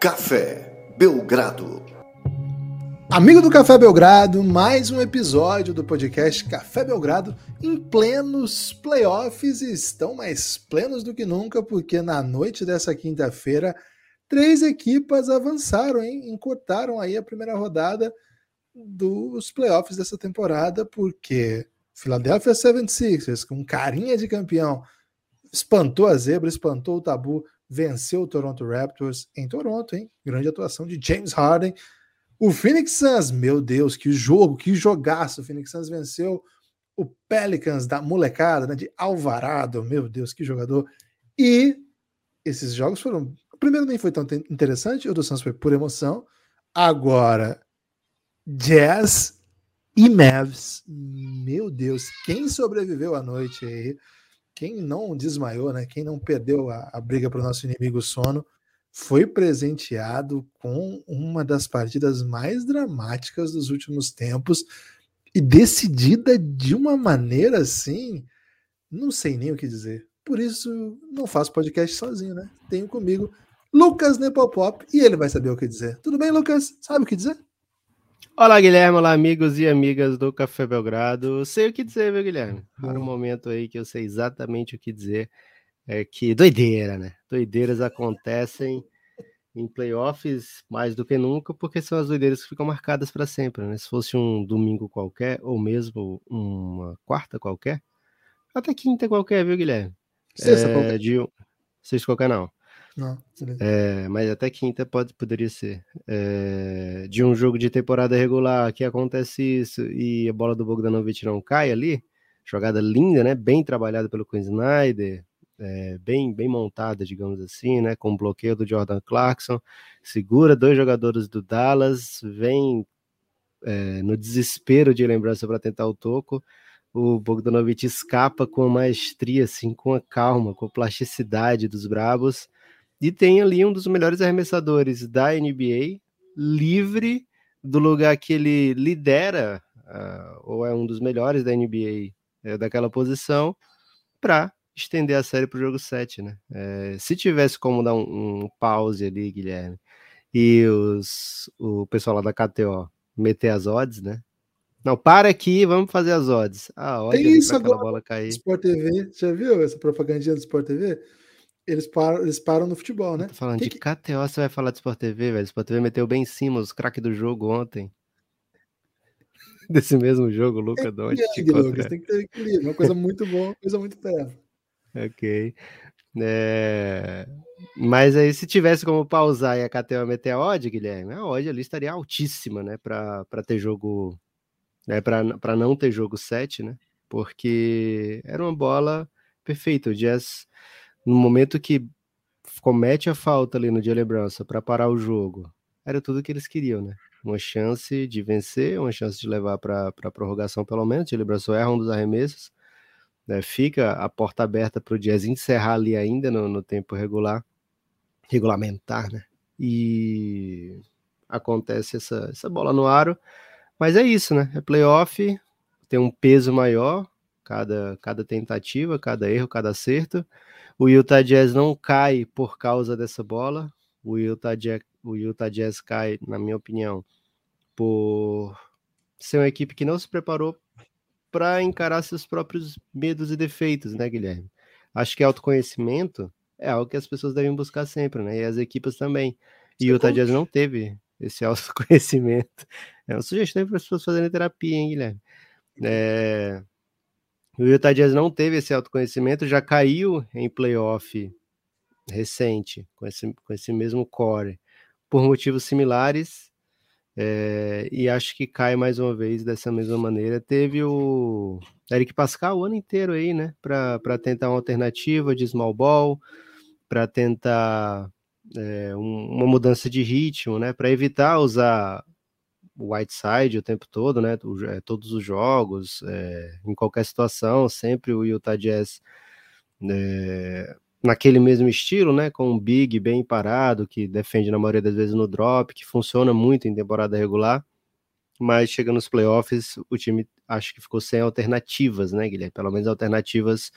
Café Belgrado. Amigo do Café Belgrado, mais um episódio do podcast Café Belgrado em plenos playoffs e estão mais plenos do que nunca, porque na noite dessa quinta-feira, três equipas avançaram, hein? Encurtaram aí a primeira rodada dos playoffs dessa temporada, porque Philadelphia 76ers, com carinha de campeão, espantou a zebra, espantou o tabu, venceu o Toronto Raptors em Toronto, hein? Grande atuação de James Harden. O Phoenix Suns, meu Deus, que jogo, que jogaço. O Phoenix Suns venceu o Pelicans da molecada, né, de Alvarado, meu Deus, que jogador. E esses jogos foram. O primeiro nem foi tão interessante, o do Suns foi por emoção. Agora, Jazz e Mavs, meu Deus, quem sobreviveu à noite aí? Quem não desmaiou, né? Quem não perdeu a, a briga para o nosso inimigo sono, foi presenteado com uma das partidas mais dramáticas dos últimos tempos e decidida de uma maneira assim, não sei nem o que dizer. Por isso, não faço podcast sozinho, né? Tenho comigo Lucas Nepopop e ele vai saber o que dizer. Tudo bem, Lucas? Sabe o que dizer? Olá, Guilherme. Olá, amigos e amigas do Café Belgrado. Sei o que dizer, viu, Guilherme? Para um momento aí que eu sei exatamente o que dizer. É que doideira, né? Doideiras acontecem em playoffs mais do que nunca, porque são as doideiras que ficam marcadas para sempre, né? Se fosse um domingo qualquer, ou mesmo uma quarta qualquer, até quinta qualquer, viu, Guilherme? Sexta é, qualquer. De... Sexta qualquer não. Não, é, mas até quinta pode, poderia ser. É, de um jogo de temporada regular que acontece isso e a bola do Bogdanovic não cai ali, jogada linda, né? Bem trabalhada pelo Quinn Snyder, é, bem, bem montada, digamos assim, né? Com o bloqueio do Jordan Clarkson, segura dois jogadores do Dallas, vem é, no desespero de lembrança para tentar o toco. O Bogdanovic escapa com maestria, assim, com a calma, com a plasticidade dos Brabos e tem ali um dos melhores arremessadores da NBA, livre do lugar que ele lidera, uh, ou é um dos melhores da NBA é, daquela posição, para estender a série para o jogo 7, né? É, se tivesse como dar um, um, pause ali, Guilherme, e os, o pessoal lá da KTO meter as odds, né? Não, para aqui, vamos fazer as odds. Ah, odds Tem isso agora bola cair. Sport TV, já viu essa propagandinha do Sport TV? Eles param, eles param no futebol, né? Tô falando que de que... KTO, você vai falar de Sport TV, velho. Sport TV meteu bem em cima os craques do jogo ontem. Desse mesmo jogo, Luca Doncic. Lucas, tem que ter equilíbrio. Uma coisa muito boa, uma coisa muito perto. Ok. É... Mas aí, se tivesse como pausar e a KTO meter a odd, Guilherme, a odd ali estaria altíssima, né? Para ter jogo. Né, para não ter jogo 7, né? Porque era uma bola perfeita. O Jazz no momento que comete a falta ali no Jalen Brunson para parar o jogo, era tudo que eles queriam, né? Uma chance de vencer, uma chance de levar para a prorrogação pelo menos. Jalen Brunson erra um dos arremessos, né? fica a porta aberta para o Jazz encerrar ali ainda no, no tempo regular, regulamentar, né? E acontece essa, essa bola no aro, mas é isso, né? É playoff, tem um peso maior, cada, cada tentativa, cada erro, cada acerto. O Utah Jazz não cai por causa dessa bola. O Utah Jazz, o Utah Jazz cai, na minha opinião, por ser uma equipe que não se preparou para encarar seus próprios medos e defeitos, né, Guilherme? Acho que autoconhecimento é algo que as pessoas devem buscar sempre, né? E as equipes também. E o Utah Jazz não teve esse autoconhecimento. É uma sugestão para as pessoas fazerem terapia, hein, Guilherme? É, o Utah Jazz não teve esse autoconhecimento, já caiu em playoff recente com esse, com esse mesmo core por motivos similares é, e acho que cai mais uma vez dessa mesma maneira. Teve o Eric Pascal o ano inteiro aí, né, para tentar uma alternativa de small ball, para tentar é, um, uma mudança de ritmo, né, para evitar usar Whiteside o tempo todo, né? É, todos os jogos, é, em qualquer situação, sempre o Utah Jazz é, naquele mesmo estilo, né? Com um big bem parado, que defende na maioria das vezes no drop, que funciona muito em temporada regular, mas chega nos playoffs, o time acho que ficou sem alternativas, né, Guilherme? Pelo menos alternativas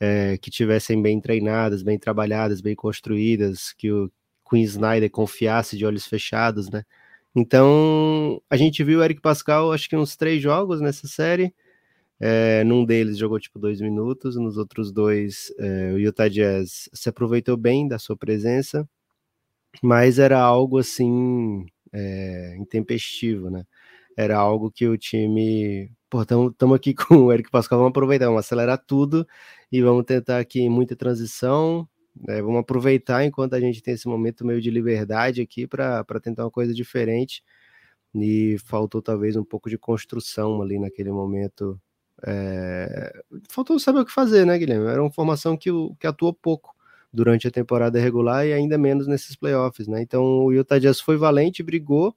é, que tivessem bem treinadas, bem trabalhadas, bem construídas, que o Queen Snyder confiasse de olhos fechados, né? Então, a gente viu o Eric Pascal, acho que uns três jogos nessa série. É, num deles jogou tipo dois minutos, nos outros dois é, o Utah Jazz se aproveitou bem da sua presença, mas era algo assim é, intempestivo, né? Era algo que o time, pô, estamos aqui com o Eric Pascal, vamos aproveitar, vamos acelerar tudo e vamos tentar aqui muita transição, é, vamos aproveitar enquanto a gente tem esse momento meio de liberdade aqui para tentar uma coisa diferente. E faltou talvez um pouco de construção ali naquele momento. É... Faltou saber o que fazer, né, Guilherme? Era uma formação que, que atuou pouco durante a temporada regular e ainda menos nesses playoffs, né? Então o Utah Jazz foi valente, brigou,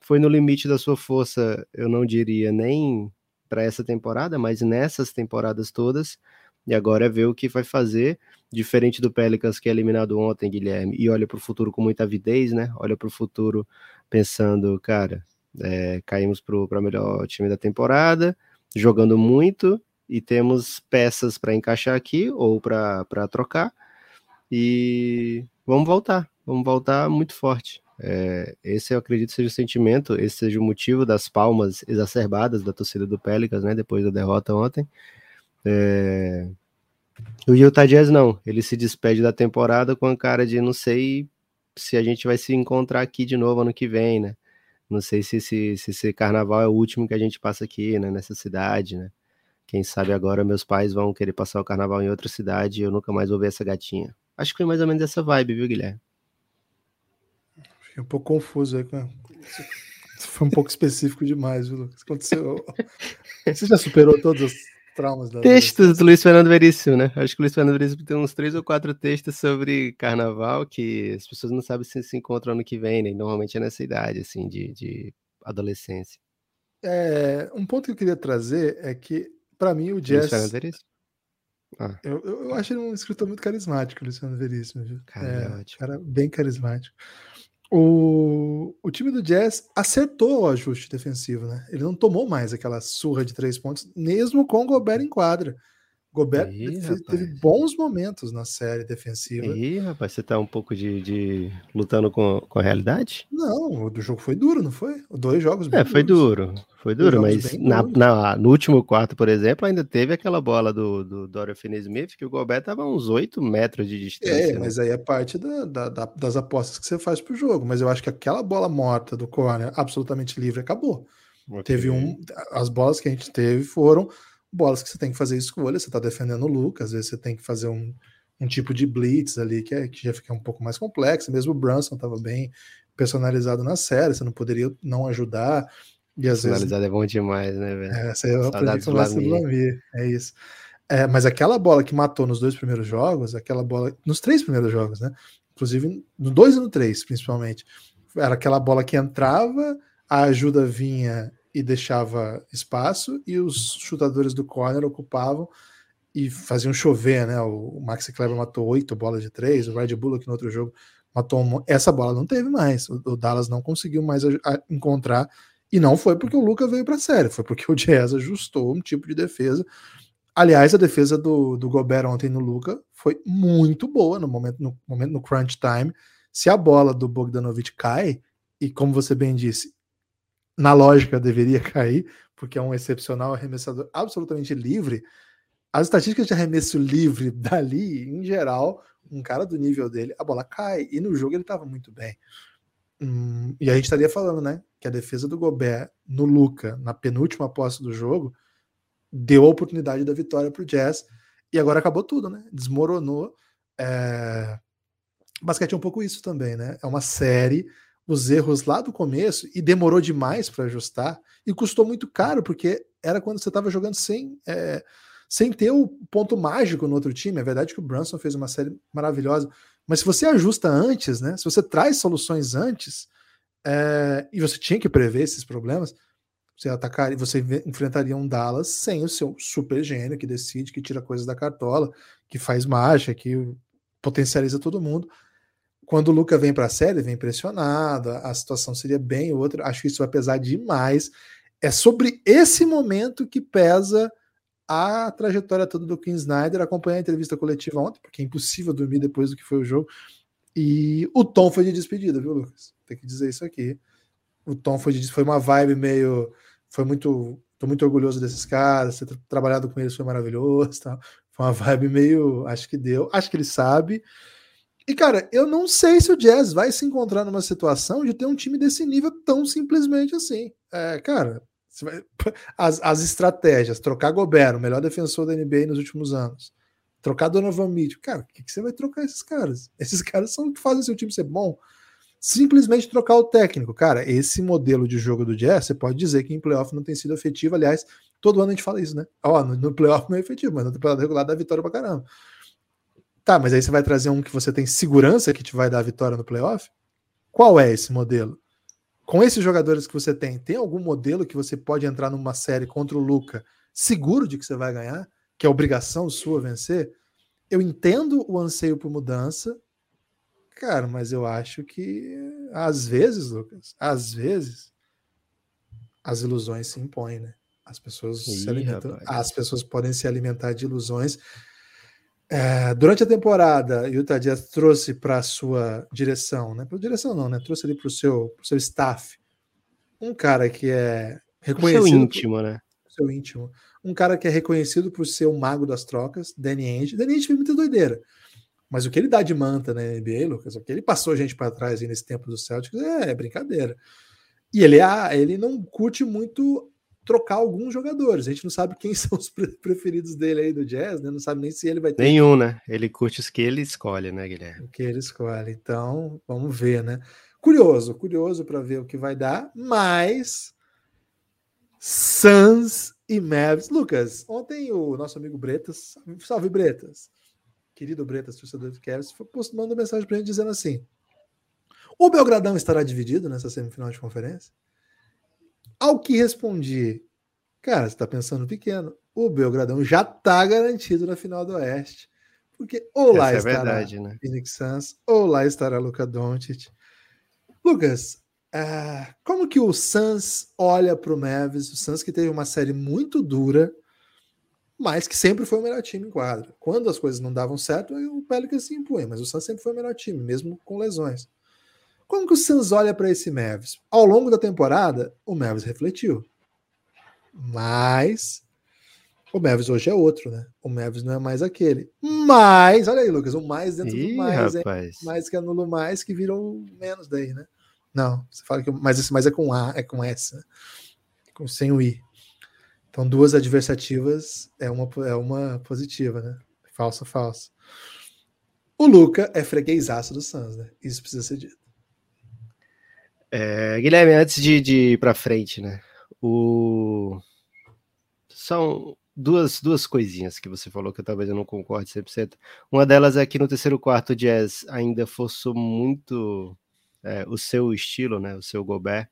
foi no limite da sua força, eu não diria nem para essa temporada, mas nessas temporadas todas. E agora é ver o que vai fazer, diferente do Pelicans que é eliminado ontem, Guilherme, e olha para o futuro com muita avidez, né? Olha para o futuro pensando, cara, é, caímos para o melhor time da temporada, jogando muito, e temos peças para encaixar aqui ou para trocar, e vamos voltar, vamos voltar muito forte. É, esse eu acredito seja o sentimento, esse seja o motivo das palmas exacerbadas da torcida do Pelicans, né, depois da derrota ontem. É... O Utah Jazz não, ele se despede da temporada com a cara de não sei se a gente vai se encontrar aqui de novo ano que vem, né? Não sei se, se, se esse carnaval é o último que a gente passa aqui, né, nessa cidade, né? Quem sabe agora meus pais vão querer passar o carnaval em outra cidade e eu nunca mais vou ver essa gatinha. Acho que foi mais ou menos essa vibe, viu, Guilherme? Fiquei um pouco confuso aí. Foi um pouco específico demais, viu, Lucas? Aconteceu. Você já superou todos os traumas da Textos do Luiz Fernando Veríssimo, né? Acho que o Luiz Fernando Veríssimo tem uns três ou quatro textos sobre carnaval que as pessoas não sabem se se encontram ano que vem, né? normalmente é nessa idade, assim, de, de adolescência. É, um ponto que eu queria trazer é que, para mim, o Jazz. Luiz Fernando Veríssimo? Ah. Eu, eu, acho ele um escritor muito carismático, Luciano Veríssimo. Cara, é, cara bem carismático. O, o time do Jazz acertou o ajuste defensivo, né? Ele não tomou mais aquela surra de três pontos, mesmo com o Gobert em quadra. Gobert Ih, teve, bons momentos na série defensiva. Ih, rapaz, você tá um pouco de, de... lutando com, com a realidade? Não, o jogo foi duro, não foi? Dois jogos bem É, foi duros. duro. Foi duro, mas na, na, no último quarto, por exemplo, ainda teve aquela bola do, do Dorian Finney-Smith que o Gobert tava a uns 8 metros de distância. É, né? mas aí é parte da, da, da, das apostas que você faz pro jogo. Mas eu acho que aquela bola morta do corner, absolutamente livre, acabou. Okay. Teve um... As bolas que a gente teve foram bolas que você tem que fazer escolha, você está defendendo o Lucas, às vezes você tem que fazer um, um tipo de blitz ali que, é, que já fica um pouco mais complexo, mesmo o Brunson estava bem personalizado na série, você não poderia não ajudar. E às personalizado vezes, é bom demais, né, velho? É, você aprendi com o é isso. É, mas aquela bola que matou nos dois primeiros jogos, aquela bola, nos três primeiros jogos, né? Inclusive no dois e no três, principalmente. Era aquela bola que entrava, a ajuda vinha e deixava espaço, e os chutadores do corner ocupavam e faziam chover, né? O Maxi Kleber matou oito bolas de três, o Red Bullock no outro jogo matou essa bola não teve mais. O, Dallas não conseguiu mais encontrar e não foi porque o Luca veio para a série, foi porque o Jazz ajustou um tipo de defesa. Aliás, a defesa do, do Gobert ontem no Luca foi muito boa no momento no momento no crunch time. Se a bola do Bogdanovich cai e como você bem disse, na lógica deveria cair, porque é um excepcional arremessador absolutamente livre. As estatísticas de arremesso livre dali, em geral, um cara do nível dele, a bola cai. E no jogo ele estava muito bem. Hum, e a gente estaria falando, né? Que a defesa do Gobert no Luca, na penúltima posse do jogo, deu a oportunidade da vitória para o Jazz. E agora acabou tudo, né? Desmoronou. É... Basquete é um pouco isso também, né? É uma série os erros lá do começo e demorou demais para ajustar e custou muito caro, porque era quando você estava jogando sem, é, sem ter o ponto mágico no outro time. É verdade que o Brunson fez uma série maravilhosa, mas se você ajusta antes, né? Se você traz soluções antes, é, e você tinha que prever esses problemas, você atacaria, você enfrentaria um Dallas sem o seu super gênio que decide, que tira coisas da cartola, que faz mágica, que potencializa todo mundo quando o Luca vem para a série, vem pressionado, a situação seria bem outra. Acho que isso vai pesar demais. É sobre esse momento que pesa a trajetória toda do Kim Snyder. Acompanhei a entrevista coletiva ontem, porque é impossível dormir depois do que foi o jogo. E o tom foi de despedida, viu, Lucas? Tem que dizer isso aqui. O tom foi de foi uma vibe meio. Foi muito. Tô muito orgulhoso desses caras. Ter trabalhado com eles foi maravilhoso. Tal. Foi uma vibe meio. Acho que deu. Acho que ele sabe. E, cara, eu não sei se o Jazz vai se encontrar numa situação de ter um time desse nível tão simplesmente assim. É, cara, vai... as, as estratégias, trocar Gobert, o melhor defensor da NBA nos últimos anos, trocar Donovan Mitchell, cara, o que, que, você vai trocar esses caras? Esses caras são que fazem seu time ser bom. Simplesmente trocar o técnico. Cara, esse modelo de jogo do Jazz, você pode dizer que em playoff não tem sido efetivo. Aliás, todo ano a gente fala isso, né? Ó, no, no playoff não é efetivo, mas na temporada regular dá vitória pra caramba. Tá, mas aí você vai trazer um que você tem segurança que te vai dar a vitória no playoff? Qual é esse modelo? Com esses jogadores que você tem, tem algum modelo que você pode entrar numa série contra o Luca seguro de que você vai ganhar? Que é obrigação sua vencer? Eu entendo o anseio por mudança, cara, mas eu acho que às vezes, Lucas, às vezes as ilusões se impõem, né? As pessoas Ih, se alimentam, as pessoas podem se alimentar de ilusões é, durante a temporada, Utah Jazz trouxe para a sua direção, né? Para direção não, né? Trouxe ali para o seu, pro seu staff um cara que é reconhecido. Seu íntimo, por, né? Seu íntimo. Um cara que é reconhecido por ser o mago das trocas, Danny Ainge. Danny Ainge foi muita doideira. Mas o que ele dá de manta na NBA, Lucas, o que ele passou gente para trás nesse tempo do Celtics é, é brincadeira. E ele, é, ele não curte muito trocar alguns jogadores. A gente não sabe quem são os preferidos dele aí do Jazz, né? Não sabe nem se ele vai ter. Nenhum, né? Ele curte os que ele escolhe, né, Guilherme? O que ele escolhe. Então, vamos ver, né? Curioso, curioso para ver o que vai dar, mas Suns e Mavs. Lucas, ontem o nosso amigo Bretas, salve Bretas, querido Bretas, torcedor do Cavs, mandou mensagem para gente dizendo assim: o Belgradão estará dividido nessa semifinal de conferência? Ao que respondi, cara, você está pensando pequeno. O Belgradão já está garantido na final do Oeste. Porque ou lá Essa é estará verdade, né? Phoenix Suns, ou lá estará Luca Doncic. Lucas, uh, como que o Suns olha para o Mavis? O Suns que teve uma série muito dura, mas que sempre foi o melhor time em quadra. Quando as coisas não davam certo, o Pelicans se impunha, mas o Suns sempre foi o melhor time, mesmo com lesões. Como que o Suns olha para esse Mavis? Ao longo da temporada, o Mavis refletiu. Mas o Mavis hoje é outro, né? O Mavis não é mais aquele. Mas, olha aí, Lucas, o mais dentro Ih, do mais, rapaz. é mais que anula mais que virou menos daí, né? Não, você fala que mas esse mais é com A, é com S, né? com, sem o I. Então, duas adversativas é uma, é uma positiva, né? Falsa, falsa. O Luca é freguesaço do Suns, né? Isso precisa ser dito. É, Guilherme, antes de, de ir para frente, né? O... São duas, duas coisinhas que você falou que eu, talvez eu não concorde 100%. Uma delas é que no terceiro quarto o Jazz ainda forçou muito é, o seu estilo, né? O seu Gobert.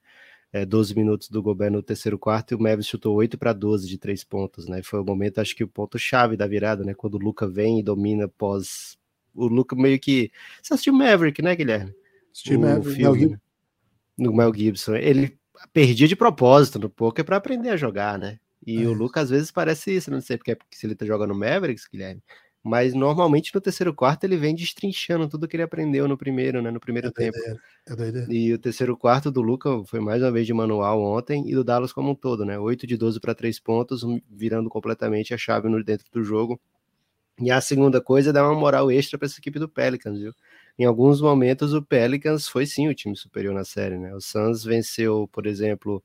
É, 12 minutos do Gobert no terceiro quarto e o Mavis chutou 8 para 12 de três pontos, né? Foi o momento, acho que o ponto-chave da virada, né? Quando o Luca vem e domina pós. O Luca meio que. Você assistiu Maverick, né, Guilherme? Assisti Maverick, filme, né? No Mel Gibson. Ele perdia de propósito no poker para aprender a jogar, né? E é. o Lucas às vezes parece isso, não sei porque, porque se ele tá jogando no Mavericks, Guilherme. Mas normalmente no terceiro quarto ele vem destrinchando tudo que ele aprendeu no primeiro, né? No primeiro é tempo. é e o terceiro quarto do Luca foi mais uma vez de manual ontem e do Dallas como um todo, né? 8 de 12 para 3 pontos, virando completamente a chave no dentro do jogo. E a segunda coisa é dar uma moral extra para essa equipe do Pelicans, viu? Em alguns momentos o Pelicans foi sim o time superior na série, né? O Suns venceu, por exemplo,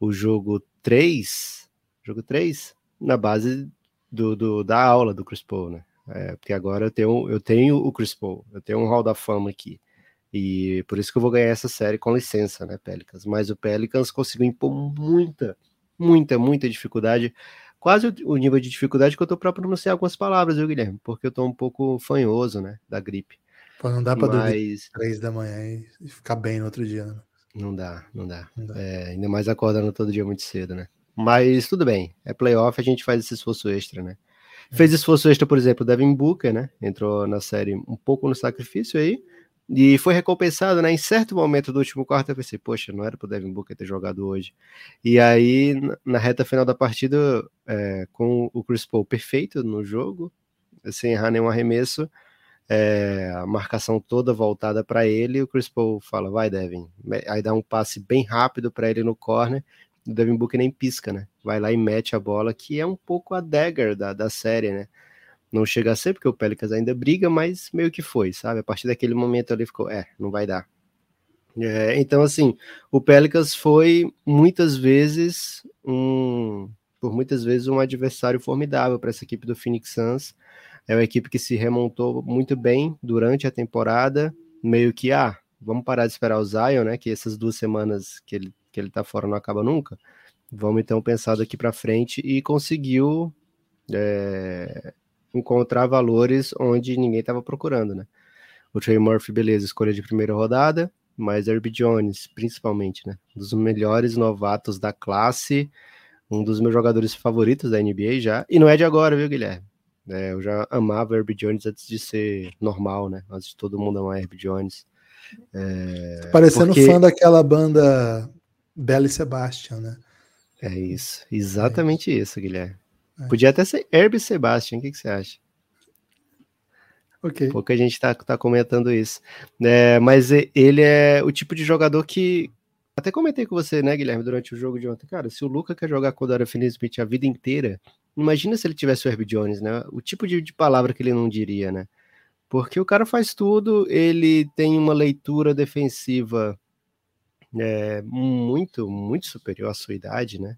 o jogo 3, jogo 3, na base do, do da aula do Chris Paul, né? É, porque agora eu tenho, eu tenho o Chris Paul, eu tenho um hall da fama aqui. E por isso que eu vou ganhar essa série com licença, né, Pelicans? Mas o Pelicans conseguiu impor muita, muita, muita dificuldade. Quase o, nível de dificuldade que eu tô para pronunciar algumas palavras, viu, Guilherme? Porque eu tô um pouco fanhoso, né, da gripe. Pô, não dá para Mas... dormir três da manhã e ficar bem no outro dia, né? Não dá, não dá. Não dá. É, ainda mais acordando todo dia muito cedo, né? Mas tudo bem, é playoff, a gente faz esse esforço extra, né? É. Fez esforço extra, por exemplo, o Devin Booker, né? Entrou na série um pouco no sacrifício aí, e foi recompensado, né? Em certo momento do último quarto, eu pensei, poxa, não era pro Devin Booker ter jogado hoje. E aí, na reta final da partida, é, com o Chris Paul perfeito no jogo, sem errar nenhum arremesso, é, a marcação toda voltada para ele, e o Chris Paul fala, vai Devin, aí dá um passe bem rápido para ele no corner, o Devin Booker nem pisca, né? Vai lá e mete a bola, que é um pouco a dagger da, da série, né? Não chega a ser, porque o Pelicans ainda briga, mas meio que foi, sabe? A partir daquele momento ali ficou, é, não vai dar. É, então, assim, o Pelicans foi muitas vezes um, por muitas vezes um adversário formidável para essa equipe do Phoenix Suns. É uma equipe que se remontou muito bem durante a temporada, meio que, ah, vamos parar de esperar o Zion, né? Que essas duas semanas que ele, que ele tá fora não acaba nunca. Vamos então pensar daqui para frente e conseguiu é, encontrar valores onde ninguém estava procurando, né? O Trey Murphy, beleza, escolha de primeira rodada, mas Herbie Jones, principalmente, né? Um dos melhores novatos da classe, um dos meus jogadores favoritos da NBA já, e não é de agora, viu, Guilherme? É, eu já amava Herbie Jones antes de ser normal, né? Antes de todo mundo amar Herbie Jones. É, Parecendo porque... fã daquela banda Belle Sebastian, né? É isso, exatamente é isso. isso, Guilherme. É. Podia até ser Herbie Sebastian, o que, que você acha? Ok. Pouca gente tá, tá comentando isso. É, mas ele é o tipo de jogador que. Até comentei com você, né, Guilherme, durante o jogo de ontem. Cara, se o Luca quer jogar com o Dora Finney-Smith a vida inteira, imagina se ele tivesse o Herbie Jones, né? O tipo de, de palavra que ele não diria, né? Porque o cara faz tudo, ele tem uma leitura defensiva é, muito, muito superior à sua idade, né?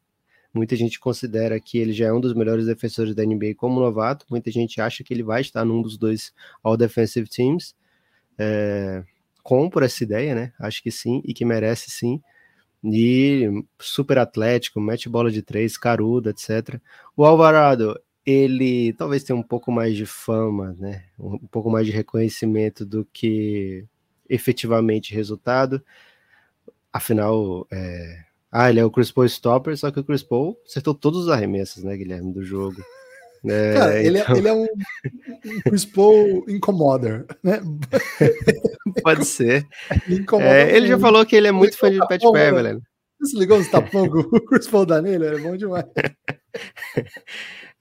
Muita gente considera que ele já é um dos melhores defensores da NBA como novato. Muita gente acha que ele vai estar num dos dois All Defensive Teams. É, compro essa ideia, né? Acho que sim e que merece sim. E super atlético, mete bola de três, carudo, etc. O Alvarado, ele talvez tenha um pouco mais de fama, né? Um pouco mais de reconhecimento do que efetivamente resultado. Afinal, é, ah, ele é o Chris Paul Stopper, só que o Chris Paul acertou todos os arremessos, né, Guilherme, do jogo. É, Cara, ele, é, então... ele, é, um, um Chris Paul incomoder, né? Pode ser. É, ele já falou que ele é muito fã de Pat Beverly. Você ligou os tapão que o Chris Paul dá nele? É bom demais.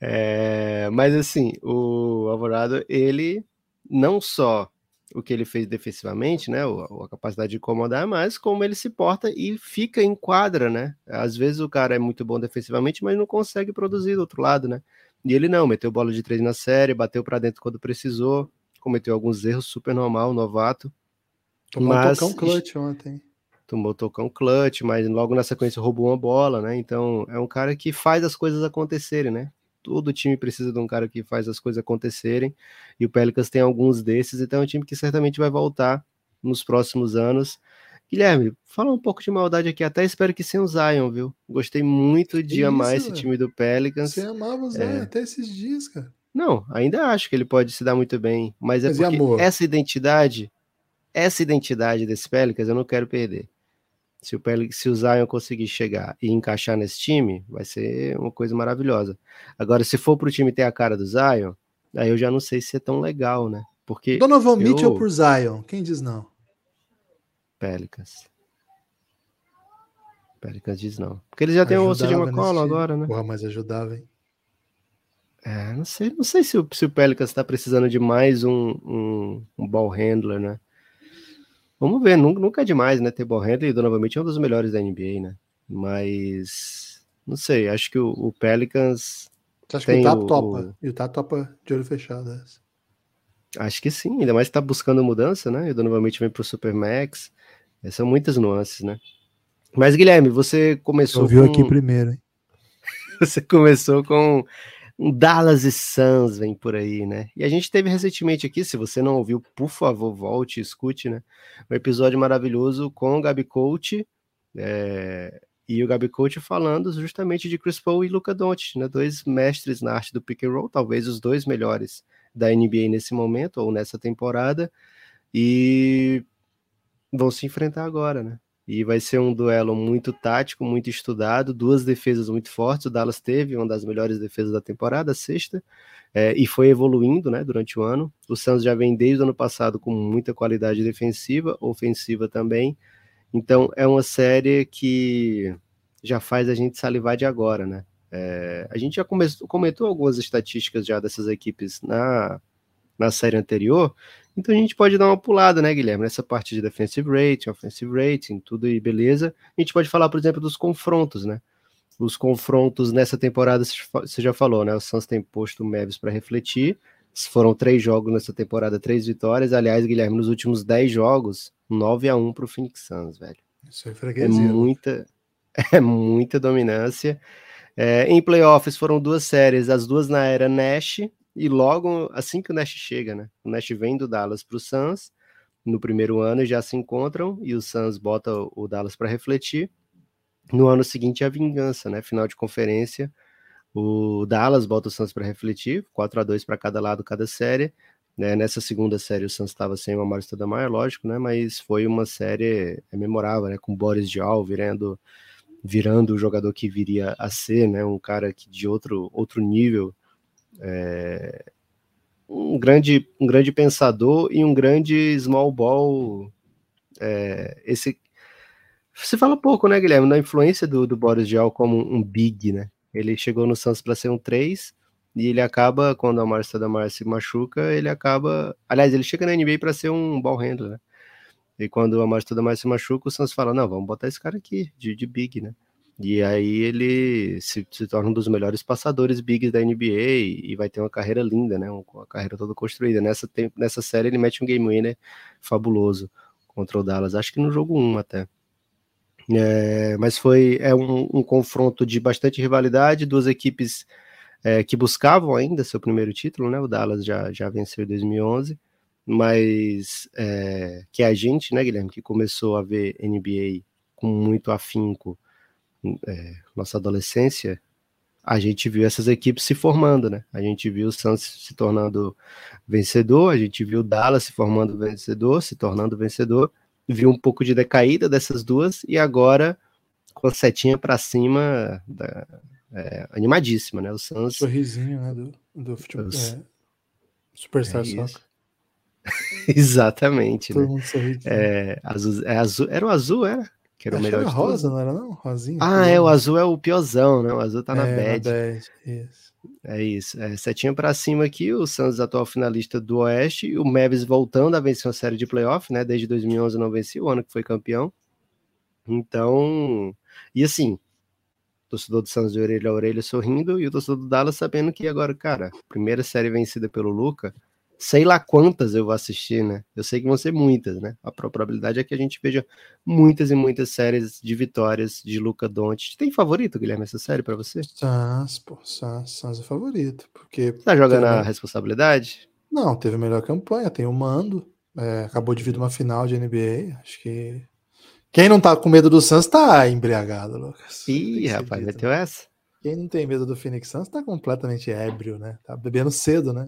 É, mas assim, o Alvorado, ele não só o que ele fez defensivamente, né, a, a capacidade de incomodar, mas como ele se porta e fica em quadra, né? Às vezes o cara é muito bom defensivamente, mas não consegue produzir do outro lado, né? E ele não, meteu bola de três na série, bateu para dentro quando precisou, cometeu alguns erros, super normal, novato. Tomou mas, tocão clutch ontem. Tomou tocão clutch, mas logo na sequência roubou uma bola, né? Então é um cara que faz as coisas acontecerem, né? todo time precisa de um cara que faz as coisas acontecerem, e o Pelicans tem alguns desses, então é um time que certamente vai voltar nos próximos anos. Guilherme, fala um pouco de maldade aqui, até espero que sem o Zion, viu? Gostei muito de Isso, amar esse time do Pelicans. Você amava o Zion é... até esses dias, cara. Não, ainda acho que ele pode se dar muito bem, mas é mas porque essa identidade, essa identidade desse Pelicans eu não quero perder. Se o, se o Zion conseguir chegar e encaixar nesse time, vai ser uma coisa maravilhosa. Agora, se for para o time ter a cara do Zion, aí eu já não sei se é tão legal, né? Porque Donovan eu... Mitchell por Zion, quem diz não? Pelicans. Pelicans diz não. Porque eles já têm o CJ McCollum agora, né? Porra, mas ajudava, hein? É, não sei, não sei se o, se o Pelicans está precisando de mais um, um, um ball handler, né? Vamos ver, nunca, nunca é demais, né? Ter ball handler e novamente é um dos melhores da NBA, né? Mas não sei, acho que o, o Pelicans. Você acha que o Tato topa? O... E o Tato topa de olho fechado. Essa. Acho que sim, ainda mais que tá buscando mudança, né? E novamente vem pro Supermax. Essas são muitas nuances, né? Mas, Guilherme, você começou. Ouviu com... aqui primeiro, hein? você começou com um Dallas e Suns vem por aí, né? E a gente teve recentemente aqui, se você não ouviu, por favor, volte e escute, né? Um episódio maravilhoso com o Gabi Coach é, e o Gabi Coach falando justamente de Chris Paul e Luca Doncic, né? Dois mestres na arte do pick and roll, talvez os dois melhores da NBA nesse momento ou nessa temporada e vão se enfrentar agora, né? E vai ser um duelo muito tático, muito estudado, duas defesas muito fortes. O Dallas teve uma das melhores defesas da temporada, a sexta, é, e foi evoluindo né, durante o ano. O Santos já vem desde o ano passado com muita qualidade defensiva, ofensiva também. Então é uma série que já faz a gente salivar de agora, né? É, a gente já começou, comentou algumas estatísticas já dessas equipes na, na série anterior. Então a gente pode dar uma pulada, né, Guilherme? Nessa parte de defensive rating, offensive rating, tudo e beleza. A gente pode falar, por exemplo, dos confrontos, né? Os confrontos nessa temporada, você já falou, né? O Suns tem posto o Mavis para refletir. Foram três jogos nessa temporada, três vitórias. Aliás, Guilherme, nos últimos dez jogos, 9 a 1 para o Phoenix Suns, velho. Isso é, é muita, é muita dominância. É, em playoffs foram duas séries, as duas na era Nash, e logo assim que o Nash chega, né? O Nash vem do Dallas para o Suns, no primeiro ano já se encontram, e o Suns bota o Dallas para refletir. No ano seguinte, a vingança, né? Final de conferência, o Dallas bota o Suns para refletir, 4 a 2 para cada lado, cada série. Né? Nessa segunda série, o Suns estava sem o Amaro Stoudemire, lógico, né? Mas foi uma série é memorável, né? Com Boris Diaw virando virando o jogador que viria a ser, né? Um cara que de outro outro nível, é, um grande um grande pensador e um grande small ball. É, esse você fala pouco, né, Guilherme, da influência do, do Boris Diaw como um big, né? Ele chegou no Santos para ser um 3 e ele acaba, quando a Marcia da se machuca, ele acaba. Aliás, ele chega na NBA para ser um ball handler, né? E quando a Marcia da se machuca, o Santos fala: não, vamos botar esse cara aqui, de, de big, né? E aí ele se, se, torna um dos melhores passadores bigs da NBA e, vai ter uma carreira linda, né? Uma, carreira toda construída. Nessa, nessa série ele mete um game winner fabuloso contra o Dallas. Acho que no jogo 1 até. É, mas foi é um, um, confronto de bastante rivalidade, duas equipes é, que buscavam ainda seu primeiro título, né? O Dallas já, já venceu em 2011, mas é, que a gente, né, Guilherme, que começou a ver NBA com muito afinco é, nossa adolescência, a gente viu essas equipes se formando, né? A gente viu o Santos se tornando vencedor, a gente viu o Dallas se formando vencedor, se tornando vencedor, viu um pouco de decaída dessas duas e agora com a setinha para cima, da, é, animadíssima, né? O Suns. Sorrisinho, né? Do, do futebol. Os... É, Superstar é Soccer. Exatamente. Todo né? mundo sorri. É, azul, é azul, era o azul, era? Que era o melhor. Era rosa, não era não? Rosinha. Ah, é, o azul é o piorzão, né? O azul tá na é, bad. Na. Isso. É isso. É, setinha para cima aqui, o Santos atual finalista do Oeste, e o Mavis voltando a vencer uma série de playoff, né? Desde 2011 não vencia, o ano que foi campeão. Então, e assim, torcedor do Santos de orelha a orelha sorrindo, e o torcedor do Dallas sabendo que agora, cara, primeira série vencida pelo Luca, sei lá quantas eu vou assistir, né? Eu sei que vão ser muitas, né? A probabilidade é que a gente veja muitas e muitas séries de vitórias de Luca Doncic. Tem favorito, Guilherme, essa série para você? Sans, pô, Sans, Sans é favorito, porque... Tá jogando a responsabilidade? Não, teve a melhor campanha, tem o mando, é, acabou de vir uma final de NBA, acho que... Quem não tá com medo do Sans tá embriagado, Lucas. Ih, rapaz, meteu essa? Quem não tem medo do Phoenix Suns tá completamente ébrio, né? Tá bebendo cedo, né?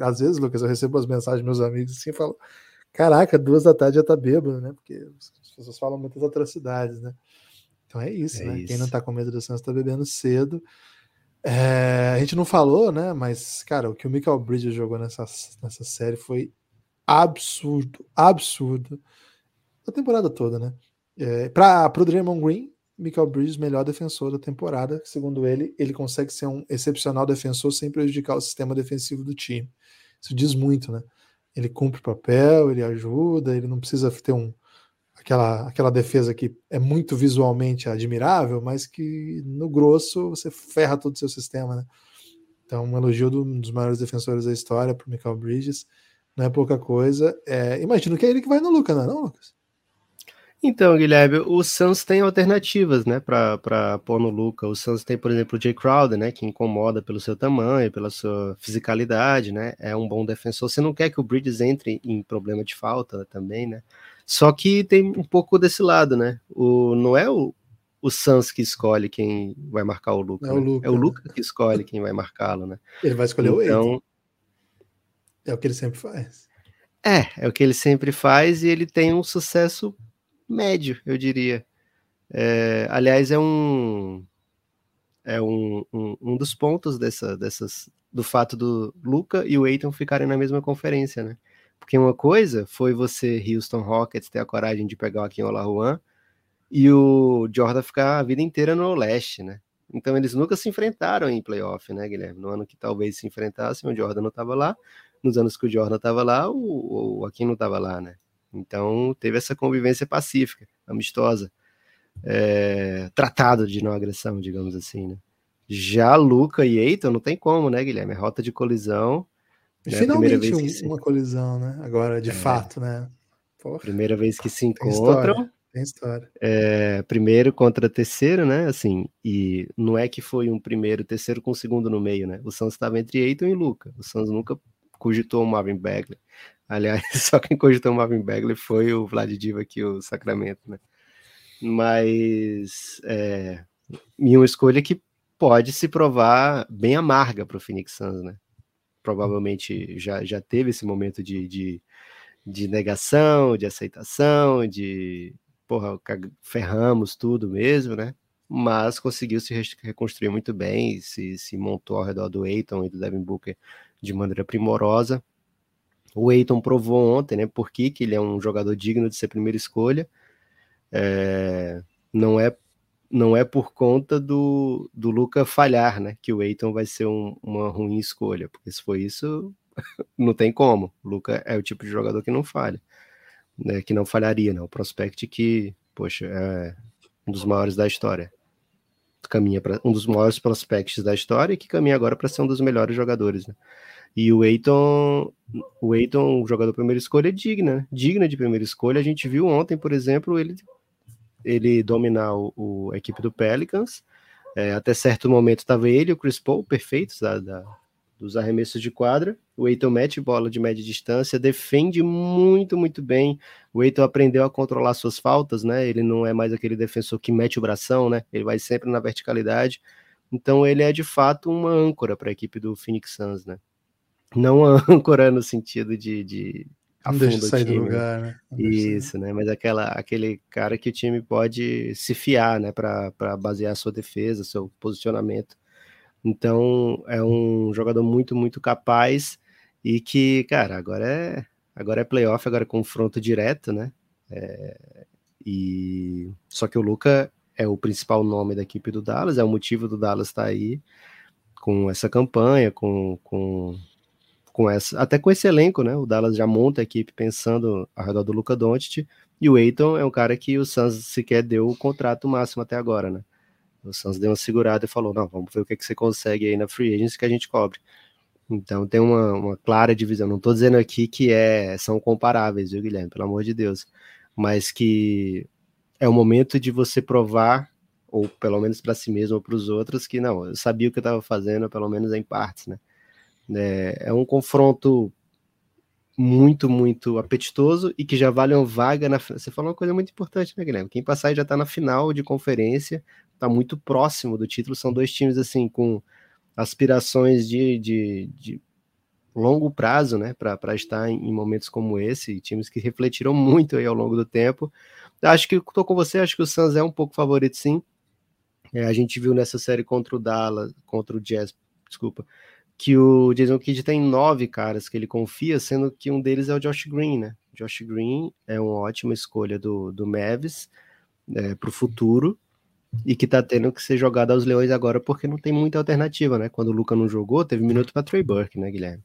Às vezes, Lucas, eu recebo as mensagens dos meus amigos assim e falo: Caraca, duas da tarde já tá bêbado, né? Porque as pessoas falam muitas atrocidades, né? Então é isso, é né? Isso. Quem não tá com medo do Suns tá bebendo cedo. É, a gente não falou, né? Mas, cara, o que o Michael Bridges jogou nessa, nessa série foi absurdo, absurdo. A temporada toda, né? É, para o Draymond Green, Michael Bridges, melhor defensor da temporada. Segundo ele, ele consegue ser um excepcional defensor sem prejudicar o sistema defensivo do time. Isso diz muito, né? Ele cumpre o papel, ele ajuda, ele não precisa ter um, aquela, aquela defesa que é muito visualmente admirável, mas que no grosso você ferra todo o seu sistema, né? Então, um elogio do, um dos maiores defensores da história para o Michael Bridges. Não é pouca coisa. É, imagino que é ele que vai no Lucas, não é, não, Lucas? Então, Guilherme, o Suns tem alternativas, né, para pôr no Luca. O Suns tem, por exemplo, o Jay Crowder, né, que incomoda pelo seu tamanho, pela sua fisicalidade, né, é um bom defensor. Você não quer que o Bridges entre em problema de falta também, né? Só que tem um pouco desse lado, né? O, não é o, o Suns que escolhe quem vai marcar o Luca. É, né? o, Luca, é o né? Luca que escolhe quem vai marcá-lo, né? Ele vai escolher então, o Wade. É o que ele sempre faz. É, é o que ele sempre faz e ele tem um sucesso médio, eu diria. É, aliás, é um é um, um, um, dos pontos dessa, dessas do fato do Luca e o Aiton ficarem na mesma conferência, né? Porque uma coisa foi você, Houston Rockets, ter a coragem de pegar o Akin Olajuwon e o Jordan ficar a vida inteira no leste, né? Então eles nunca se enfrentaram em playoff, né, Guilherme? No ano que talvez se enfrentassem, o Jordan não estava lá, nos anos que o Jordan estava lá, o, o Akin não estava lá, né? Então teve essa convivência pacífica, amistosa, é, tratado de não agressão, digamos assim, né? Já Luca e Eiton não tem como, né, Guilherme? É rota de colisão. Né? Finalmente um, uma colisão, né? Agora, de é. fato, né? Porra. Primeira vez que se encontram. Tem história. É, primeiro contra terceiro, né? Assim, e não é que foi um primeiro, terceiro com o segundo no meio, né? O Suns estava entre Eiton e Luca. O Suns nunca cogitou o Marvin Bagley. Aliás, só quem cogitou o Marvin Bagley foi o Vlad Diva aqui, o Sacramento, né? Mas é, uma escolha que pode se provar bem amarga para o Phoenix Suns, né? Provavelmente já, já teve esse momento de, de, de negação, de aceitação, de porra, ferramos tudo mesmo, né? Mas conseguiu se reconstruir muito bem, se, se montou ao redor do Eiton e do Devin Booker de maneira primorosa. O Eiton provou ontem, né? Por que, que ele é um jogador digno de ser primeira escolha. É, não é não é por conta do, do Luca falhar, né? Que o Eiton vai ser um, uma ruim escolha, porque se for isso, não tem como. O Luca é o tipo de jogador que não falha né, que não falharia, né? O prospect que, poxa, é um dos maiores da história. Caminha para um dos maiores prospects da história e que caminha agora para ser um dos melhores jogadores, né? E o Eiton, o Eiton, jogador primeira escolha, é digna, né? digna de primeira escolha. A gente viu ontem, por exemplo, ele ele dominar o, o a equipe do Pelicans. É, até certo momento estava ele e o Chris Paul perfeitos da, da, dos arremessos de quadra. O Eiton mete bola de média distância, defende muito, muito bem. O Eiton aprendeu a controlar suas faltas, né? Ele não é mais aquele defensor que mete o bração, né? Ele vai sempre na verticalidade. Então ele é de fato uma âncora para a equipe do Phoenix Suns, né? Não a âncora no sentido de, de não deixa sair do lugar, né? Isso, né? Mas aquela, aquele cara que o time pode se fiar, né? Para basear sua defesa, seu posicionamento. Então é um jogador muito, muito capaz e que, cara, agora é agora é playoff, agora é confronto direto, né? É, e só que o Luca é o principal nome da equipe do Dallas, é o motivo do Dallas estar tá aí com essa campanha, com, com, com essa, até com esse elenco, né? O Dallas já monta a equipe pensando ao redor do Luca Doncic e o Aiton é um cara que o Suns sequer deu o contrato máximo até agora, né? O Suns deu uma segurada e falou: não, vamos ver o que, é que você consegue aí na free agency que a gente cobre. Então tem uma, uma clara divisão. Não estou dizendo aqui que é, são comparáveis, viu, Guilherme? Pelo amor de Deus. Mas que é o momento de você provar, ou pelo menos para si mesmo ou para os outros, que não, eu sabia o que eu estava fazendo, pelo menos em partes, né? É, é um confronto muito, muito apetitoso e que já vale uma vaga na. Você falou uma coisa muito importante, né, Guilherme? Quem passar já está na final de conferência, está muito próximo do título. São dois times assim com aspirações de, de, de longo prazo, né, para estar em, momentos como esse, times que refletiram muito aí ao longo do tempo. Acho que estou com você, acho que o Suns é um pouco favorito, sim. É, a gente viu nessa série contra o Dallas, contra o Jazz, desculpa, que o Jason Kidd tem nove caras que ele confia, sendo que um deles é o Josh Green, né? Josh Green é uma ótima escolha do, do Mavis é, para o futuro e que tá tendo que ser jogado aos Leões agora porque não tem muita alternativa, né? Quando o Luca não jogou, teve minuto para Trey Burke, né, Guilherme?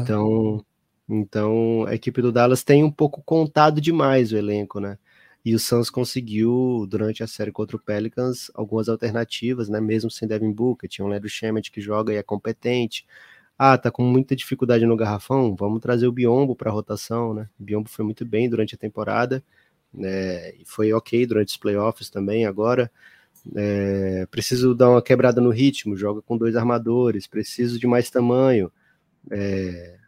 Então, então a equipe do Dallas tem um pouco contado demais o elenco, né? E o Suns conseguiu, durante a série contra o Pelicans, algumas alternativas, né? Mesmo sem Devin Booker. Tinha um Leandro Shemet que joga e é competente. Ah, tá com muita dificuldade no garrafão. Vamos trazer o Biombo para rotação, né? O Biombo foi muito bem durante a temporada. Né? E foi ok durante os playoffs também. Agora, é, preciso dar uma quebrada no ritmo. Joga com dois armadores. Preciso de mais tamanho. É,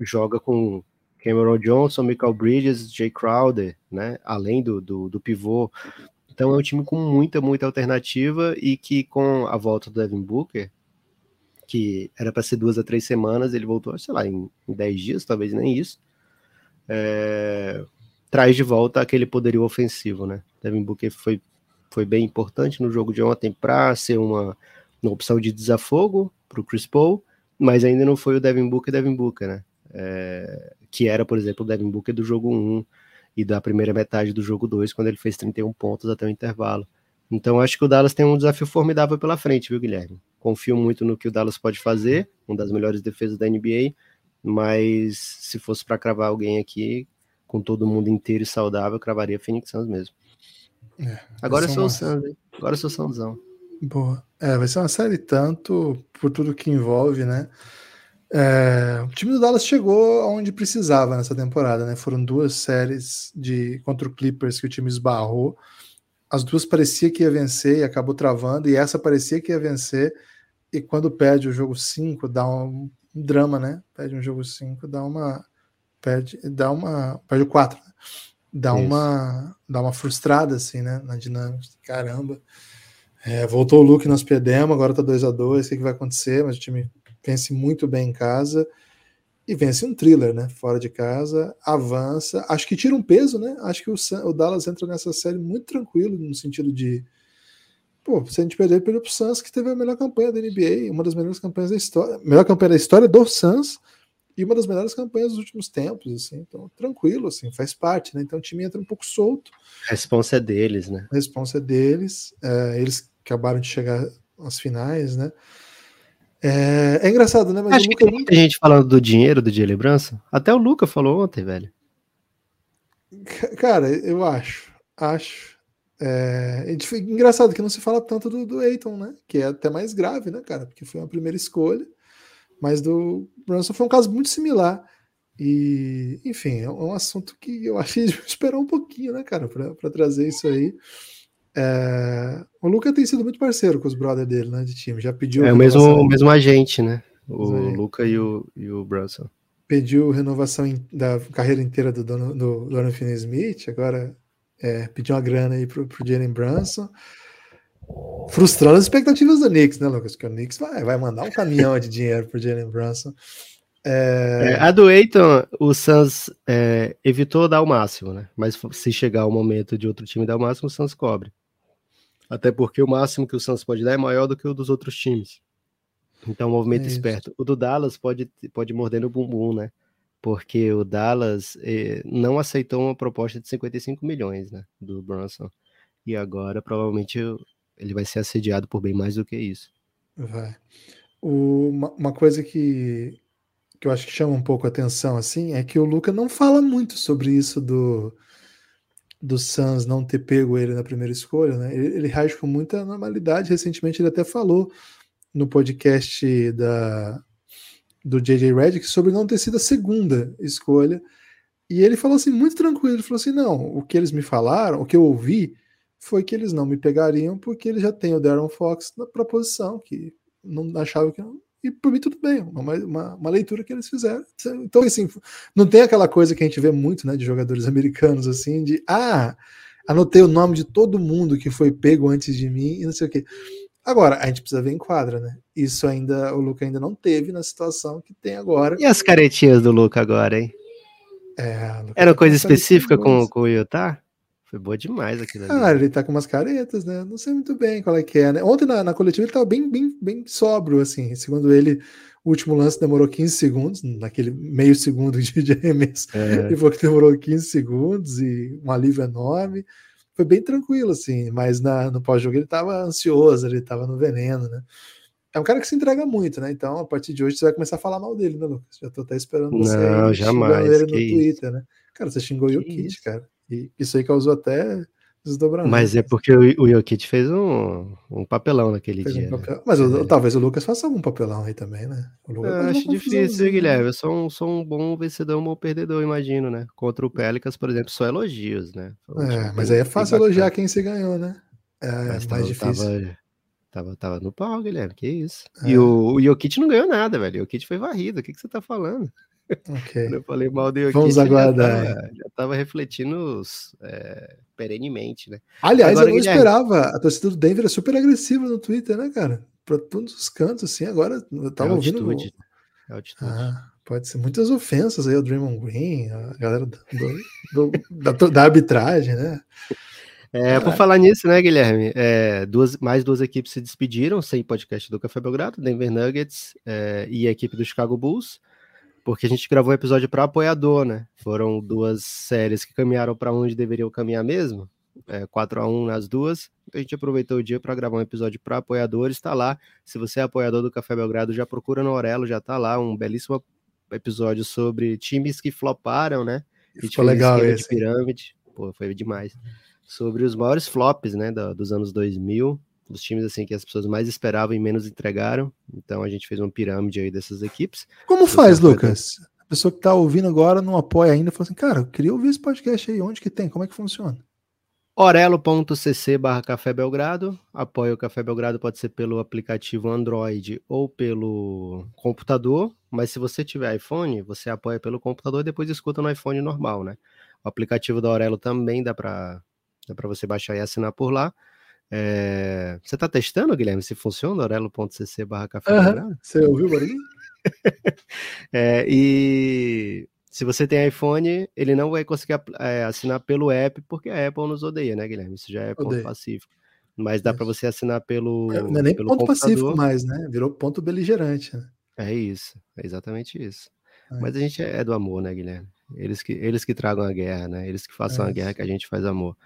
joga com Cameron Johnson, Michael Bridges, Jay Crowder, né? Além do, do, do, pivô. Então é um time com muita, muita alternativa e que com a volta do Devin Booker, que era para ser duas a três semanas, ele voltou, sei lá, em, dez dias, talvez nem isso. É, traz de volta aquele poderio ofensivo, né? Devin Booker foi, foi bem importante no jogo de ontem para ser uma, uma opção de desafogo para o Chris Paul, mas ainda não foi o Devin Booker Devin Booker, né? É, que era, por exemplo, o Devin Booker do jogo 1 e da primeira metade do jogo 2, quando ele fez 31 pontos até o intervalo. Então acho que o Dallas tem um desafio formidável pela frente, viu, Guilherme? Confio muito no que o Dallas pode fazer, uma das melhores defesas da NBA, Mas se fosse para cravar alguém aqui, com todo mundo inteiro e saudável, eu cravaria Phoenix Suns mesmo. É, Agora eu sou uma... o Suns, hein? Agora eu sou o Sunsão. Boa. É, vai ser uma série tanto por tudo que envolve, né? É, o time do Dallas chegou aonde precisava nessa temporada, né? Foram duas séries de contra o Clippers que o time esbarrou. As duas parecia que ia vencer e acabou travando, e essa parecia que ia vencer. E quando perde o jogo 5, dá um, um, drama, né? Perde um jogo 5, dá uma. Perde, dá uma. Perde o 4, né? Dá uma. Dá uma frustrada, assim, né? Na dinâmica. Caramba. É, voltou o Luke, nós perdemos, agora tá 2 a 2 o que, que vai acontecer? Mas o time vence muito bem em casa e vence um thriller, né? Fora de casa, avança. Acho que tira um peso, né? Acho que o, o Dallas entra nessa série muito tranquilo, no sentido de. Pô, se a gente perder, perdeu pro Suns, que teve a melhor campanha da NBA, uma das melhores campanhas da história. Melhor campanha da história do Suns e uma das melhores campanhas dos últimos tempos, assim. Então, tranquilo, assim, faz parte, né? Então o time entra um pouco solto. A responsa é deles, né? A responsa é deles. É, eles acabaram de chegar às finais, né? É, é engraçado, né? Mas Acho que tem muita gente falando do dinheiro do Jalen Brunson. Até o Luca falou ontem, velho. Cara, eu acho. Acho. É, é engraçado que não se fala tanto do, do Eiton, né? Que é até mais grave, né, cara? Porque foi uma primeira escolha. Mas do Brunson foi um caso muito similar. E, enfim, é um assunto que eu achei de esperar um pouquinho, né, cara, para trazer isso aí. É, o Luca tem sido muito parceiro com os brothers dele, né, de time. Já pediu. É o mesmo, o mesmo agente, né? O Luca e o, e o Brunson. Pediu renovação da carreira inteira do dono do Donovan Smith, agora é, pediu uma grana aí pro, pro Jalen Brunson. Frustrando as expectativas do Knicks, né, Lucas? Porque o Knicks vai, vai mandar um caminhão de dinheiro pro Jalen Brunson. É... É, a do Eiton, o Suns é, evitou dar o máximo, né? Mas se chegar o momento de outro time dar o máximo, o Suns cobre. Até porque o máximo que o Santos pode dar é maior do que o dos outros times. Então, movimento é esperto. O do Dallas pode, pode morder no bumbum, né? Porque o Dallas eh, não aceitou uma proposta de 55 milhões, né? Do Brunson. E agora, provavelmente, ele vai ser assediado por bem mais do que isso. Vai. O, uma, uma, coisa que, que eu acho que chama um pouco a atenção, assim, é que o Luca não fala muito sobre isso do do Suns não ter pego ele na primeira escolha, né? Ele, ele reage com muita normalidade. Recentemente ele até falou no podcast da do JJ Redick sobre não ter sido a segunda escolha. E ele falou assim, muito tranquilo, ele falou assim: não, o que eles me falaram, o que eu ouvi, foi que eles não me pegariam porque ele já tem o Darren Fox na proposição, que não achava que não, e por mim tudo bem, uma, uma, uma, leitura que eles fizeram. Então, assim, não tem aquela coisa que a gente vê muito, né, de jogadores americanos, assim, de, ah, anotei o nome de todo mundo que foi pego antes de mim e não sei o quê. Agora, a gente precisa ver em quadra, né? Isso ainda, o Luca ainda não teve na situação que tem agora. E as caretinhas do Luca agora, hein? É, Era coisa específica com, com o Utah? Foi boa demais aquilo ali. Ah, ele tá com umas caretas, né? Não sei muito bem qual é que é, né? Ontem na, na coletiva ele tava bem, bem, bem sóbrio, assim. Segundo ele, o último lance demorou 15 segundos, naquele meio segundo de, de arremesso. É. Ele falou que demorou 15 segundos e um alívio enorme. Foi bem tranquilo, assim, mas na, no pós-jogo ele tava ansioso, ele tava no veneno, né? É um cara que se entrega muito, né? Então, a partir de hoje, você vai começar a falar mal dele, né, Lucas? Já tô até esperando você Não, jamais. ele no Twitter, né? Cara, você xingou o Jokic, cara. E isso aí causou até desdobramento. Mas é porque o, o Jokic fez um, um papelão naquele fez dia. Um papel... né? Mas é. talvez o Lucas faça algum papelão aí também, né? eu acho difícil, Guilherme. Eu sou um, sou um bom vencedor, um bom perdedor, imagino, né? Contra o Pelicans, por exemplo, só elogios, né? É, mas aí é fácil elogiar quem se ganhou, né? É mas mais difícil. Tava, tava, tava, no pau, Guilherme, que isso. É. E o, o Jokic não ganhou nada, velho. O Jokic foi varrido. O que, que você tá falando? Okay. eu falei mal Jokic, Vamos aguardar. Já estava refletindo é, perenemente, né? Aliás, agora, eu não Guilherme... esperava. A torcida do Denver é super agressiva no Twitter, né, cara? Para todos os cantos, assim. Agora eu tava é ouvindo. Altitude. É altitude. Ah, pode ser muitas ofensas aí ao Draymond Green, a galera do, do, do, da, da, arbitragem, né? É, por falar nisso, né, Guilherme? É, duas, mais duas equipes se despediram sem podcast do Café Belgrado, Denver Nuggets é, e a equipe do Chicago Bulls porque a gente gravou um episódio para apoiador, né? Foram duas séries que caminharam para onde deveriam caminhar mesmo, é, 4 a 1 nas duas. Então a gente aproveitou o dia para gravar um episódio para apoiadores, está lá. Se você é apoiador do Café Belgrado, já procura no Aurelo, já está lá, um belíssimo episódio sobre times que floparam, né? Gente Ficou legal esse. de pirâmide. Pô, foi demais. Sobre os maiores flops, né, dos anos 2000, os times assim que as pessoas mais esperavam e menos entregaram. Então a gente fez uma pirâmide aí dessas equipes. Como faz, Lucas? A pessoa que tá ouvindo agora não apoia ainda, fala assim, cara, eu queria ouvir esse podcast aí, onde que tem? Como é que funciona? orelo.cc barra Café Belgrado. Apoio o Café Belgrado pode ser pelo aplicativo Android ou pelo computador, mas se você tiver iPhone, você apoia pelo computador e depois escuta no iPhone normal, né? O aplicativo da Aurelo também dá para dá você baixar e assinar por lá. É... Você está testando, Guilherme, se funciona? orelo.cc barra Café uhum. Você ouviu o barulho? é, e se você tem iPhone, ele não vai conseguir é, assinar pelo app, porque a Apple nos odeia, né, Guilherme? Isso já é ponto Odeio. pacífico. Mas dá para você assinar pelo. É, não é nem ponto computador. pacífico mais, né? Virou ponto beligerante. Né? É isso, é exatamente isso. É. Mas a gente é do amor, né, Guilherme? Eles que, eles que tragam a guerra, né? Eles que façam é a guerra que a gente faz amor.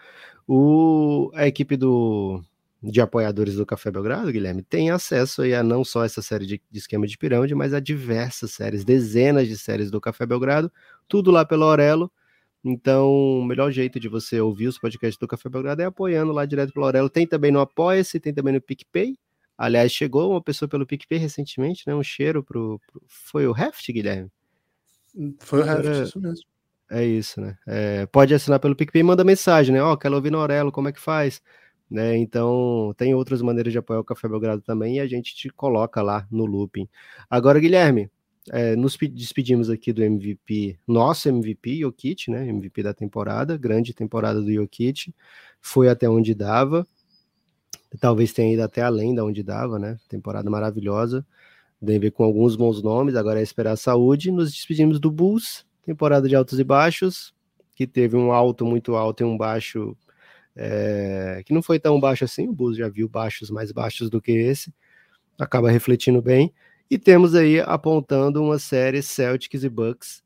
O, a equipe do, de apoiadores do Café Belgrado, Guilherme, tem acesso a não só essa série de, de, esquema de pirâmide, mas a diversas séries, dezenas de séries do Café Belgrado, tudo lá pelo Aurelo. Então, o melhor jeito de você ouvir os podcasts do Café Belgrado é apoiando lá direto pelo Aurelo. Tem também no Apoia-se, tem também no PicPay. Aliás, chegou uma pessoa pelo PicPay recentemente, né? Um cheiro pro. pro... Foi o Heft, Guilherme? Foi o Heft, isso mesmo. É isso, né? É, pode assinar pelo PicPay e manda mensagem, né? Ó, oh, quero ouvir no Aurelo, como é que faz? né? Então, tem outras maneiras de apoiar o Café Belgrado também e a gente te coloca lá no looping. Agora, Guilherme, é, nos despedimos aqui do MVP, nosso MVP, Jokic, né? MVP da temporada, grande temporada do Jokic, foi até onde dava, talvez tenha ido até além da onde dava, né? Temporada maravilhosa, Denver com alguns bons nomes, agora é esperar a saúde. Nos despedimos do Bulls, temporada de altos e baixos, que teve um alto muito alto e um baixo é, que não foi tão baixo assim, o Bulls já viu baixos mais baixos do que esse, acaba refletindo bem. E temos aí apontando uma série Celtics e Bucks,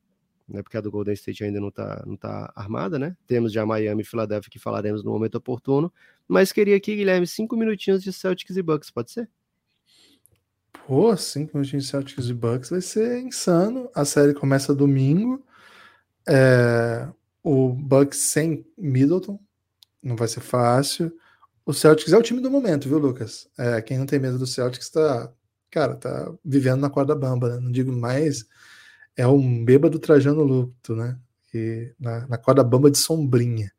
né, porque a do Golden State ainda não está não tá armada, né? Temos já Miami e Philadelphia que falaremos no momento oportuno, mas queria aqui, Guilherme, cinco minutinhos de Celtics e Bucks, pode ser? Pô, cinco minutinhos de Celtics e Bucks vai ser insano. A série começa domingo. É, o Bucks sem Middleton, não vai ser fácil. O Celtics é o time do momento, viu, Lucas? É, quem não tem medo do Celtics tá, cara, tá vivendo na corda bamba, né? Não digo mais, é um bêbado trajando luto, né? E na, na corda bamba de sombrinha.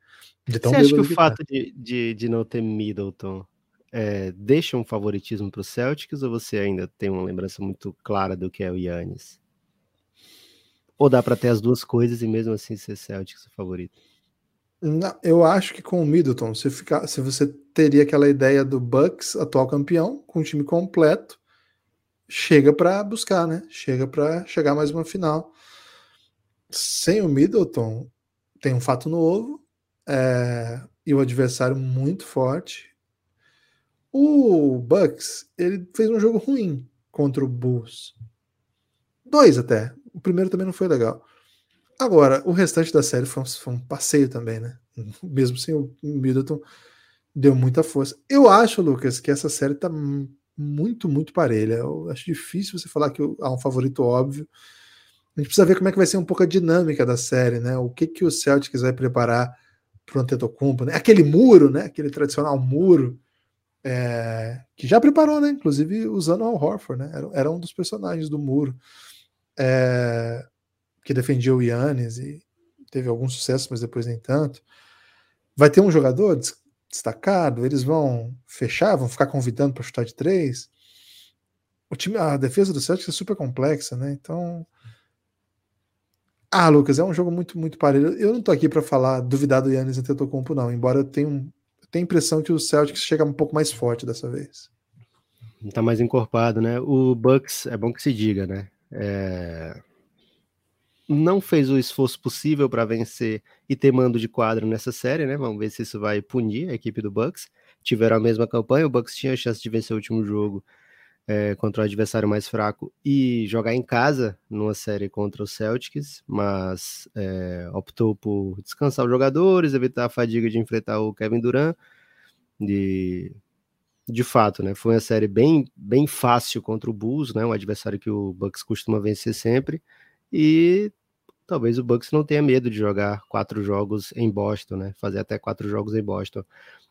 De Você acha que o fato tá. de, de, de, não ter Middleton é, deixa um favoritismo para o Celtics ou você ainda tem uma lembrança muito clara do que é o Yannis? Ou dá para ter as duas coisas e mesmo assim ser Celtics o favorito? Não, eu acho que com o Middleton, se, ficar, se você teria aquela ideia do Bucks, atual campeão, com o time completo, chega para buscar, né? Chega para chegar mais uma final. Sem o Middleton, tem um fato novo é, e o adversário muito forte. O Bucks, ele fez um jogo ruim contra o Bulls. Dois até. O primeiro também não foi legal. Agora, o restante da série foi um, foi um, passeio também, né? Mesmo sem o Middleton, deu muita força. Eu acho, Lucas, que essa série tá muito, muito parelha. Eu acho difícil você falar que há um favorito óbvio. A gente precisa ver como é que vai ser um pouco a dinâmica da série, né? O que que o Celtics vai preparar para o Antetokounmpo, né? Aquele muro, né? Aquele tradicional muro é... que já preparou, né? Inclusive usando o Horford, né? Era, era um dos personagens do muro. É que defendia o Yannis e teve algum sucesso, mas depois nem tanto. Vai ter um jogador destacado, eles vão fechar, vão ficar convidando para chutar de três. O time, a defesa do Celtics é super complexa, né? Então, ah, Lucas, é um jogo muito, muito parelho. Eu não tô aqui para falar, duvidar do Yannis Antetokounmpo, não. Embora eu tenha, eu tenha a impressão que o Celtics chega um pouco mais forte dessa vez. Tá mais encorpado, né? O Bucks, é bom que se diga, né? É não fez o esforço possível para vencer e ter mando de quadro nessa série, né? Vamos ver se isso vai punir a equipe do Bucks. Tiveram a mesma campanha, o Bucks tinha a chance de vencer o último jogo é, contra o adversário mais fraco e jogar em casa numa série contra o Celtics, mas é, optou por descansar os jogadores, evitar a fadiga de enfrentar o Kevin Durant. De, de fato, né? Foi uma série bem, bem fácil contra o Bulls, né? Um adversário que o Bucks costuma vencer sempre E talvez o Bucks não tenha medo de jogar quatro jogos em Boston, né? Fazer até quatro jogos em Boston.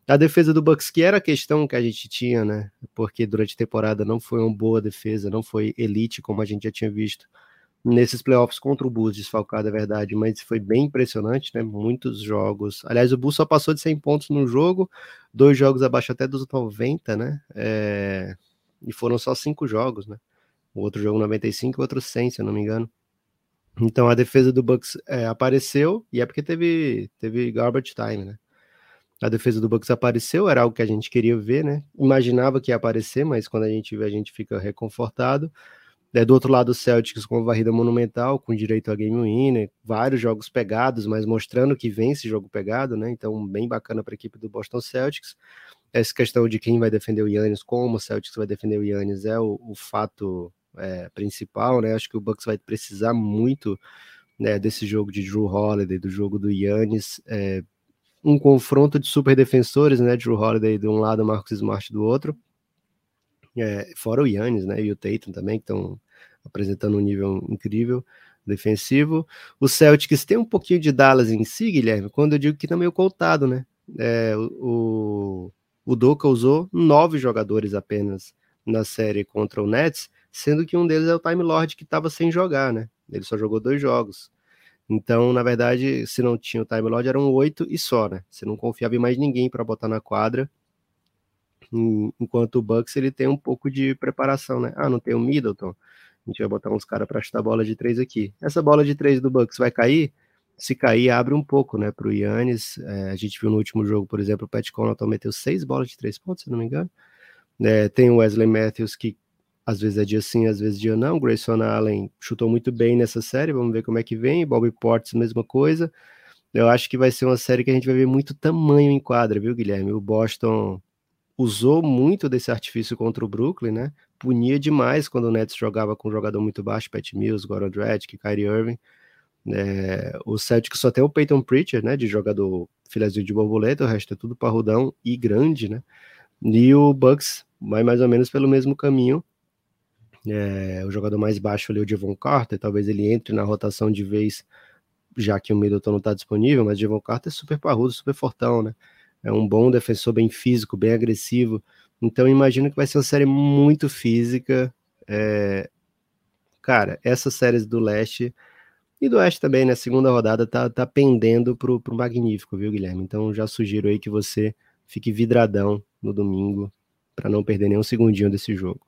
A defesa do Bucks, que era a questão que a gente tinha, né? Porque durante a temporada não foi uma boa defesa, não foi elite como a gente já tinha visto nesses playoffs contra o Bulls desfalcado, é verdade, mas foi bem impressionante, né? Muitos jogos. Aliás, o Bulls só passou de 100 pontos no jogo, dois jogos abaixo até dos 90, né? É... E foram só cinco jogos, né? O outro jogo 95 e o outro 100, se eu não me engano. Então a defesa do Bucks é, apareceu e é porque teve, teve garbage time, né? A defesa do Bucks apareceu, era algo que a gente queria ver, né? Imaginava que ia aparecer, mas quando a gente vê, a gente fica reconfortado. É, do outro lado, o Celtics com varrida monumental, com direito a game winner, vários jogos pegados, mas mostrando que vence jogo pegado, né? Então, bem bacana para a equipe do Boston Celtics. Essa questão de quem vai defender o Yannis, como o Celtics vai defender o Yannis, é o, o fato é, principal, né? Acho que o Bucks vai precisar muito né, desse jogo de Drew Holiday, do jogo do Yannis. É, um confronto de super defensores, né? Drew Holiday de um lado, Marcus Smart do outro é, fora o Yannis, né, e o Tatum também, que estão apresentando um nível incrível defensivo. O Celtics tem um pouquinho de Dallas em si, Guilherme, quando eu digo que tá meio coltado, né? É, o, o Doca usou nove jogadores apenas na série contra o Nets, sendo que um deles é o Time Lord que estava sem jogar, né? Ele só jogou dois jogos. Então, na verdade, se não tinha o Time Lord, eram oito e só, né? Você não confiava em mais ninguém para botar na quadra enquanto o Bucks ele tem um pouco de preparação, né? Ah, não tem o Middleton, a gente vai botar uns caras para chutar bola de três aqui. Essa bola de três do Bucks vai cair? Se cair, abre um pouco, né, para o Yannis. É, a gente viu no último jogo, por exemplo, o Pat Connaughton meteu seis bolas de três pontos, se não me engano. É, tem o Wesley Matthews, que às vezes é dia sim, às vezes dia não. Grayson Allen chutou muito bem nessa série, vamos ver como é que vem. Bobby Portis, mesma coisa. Eu acho que vai ser uma série que a gente vai ver muito tamanho em quadra, viu, Guilherme? O Boston usou muito desse artifício contra o Brooklyn, né? Punia demais quando o Nets jogava com um jogador muito baixo, Pat Mills, Goran Dragic, Kyrie Irving. É, o Celtic só tem o Peyton Pritchard, né, de jogador filezinho de borboleta, o resto é tudo parrudão e grande, né? E o Bucks vai mais ou menos pelo mesmo caminho. É, o jogador mais baixo ali, o Devon Carter, talvez ele entre na rotação de vez, já que o Middleton não está disponível, mas o Devon Carter é super parrudo, super fortão, né? é um bom defensor, bem físico, bem agressivo. Então imagino que vai ser uma série muito física. É... Cara, essas séries do leste e do oeste também, né? Segunda rodada tá, tá pendendo pro, pro magnífico, viu, Guilherme? Então já sugiro aí que você fique vidradão no domingo para não perder nenhum segundinho desse jogo.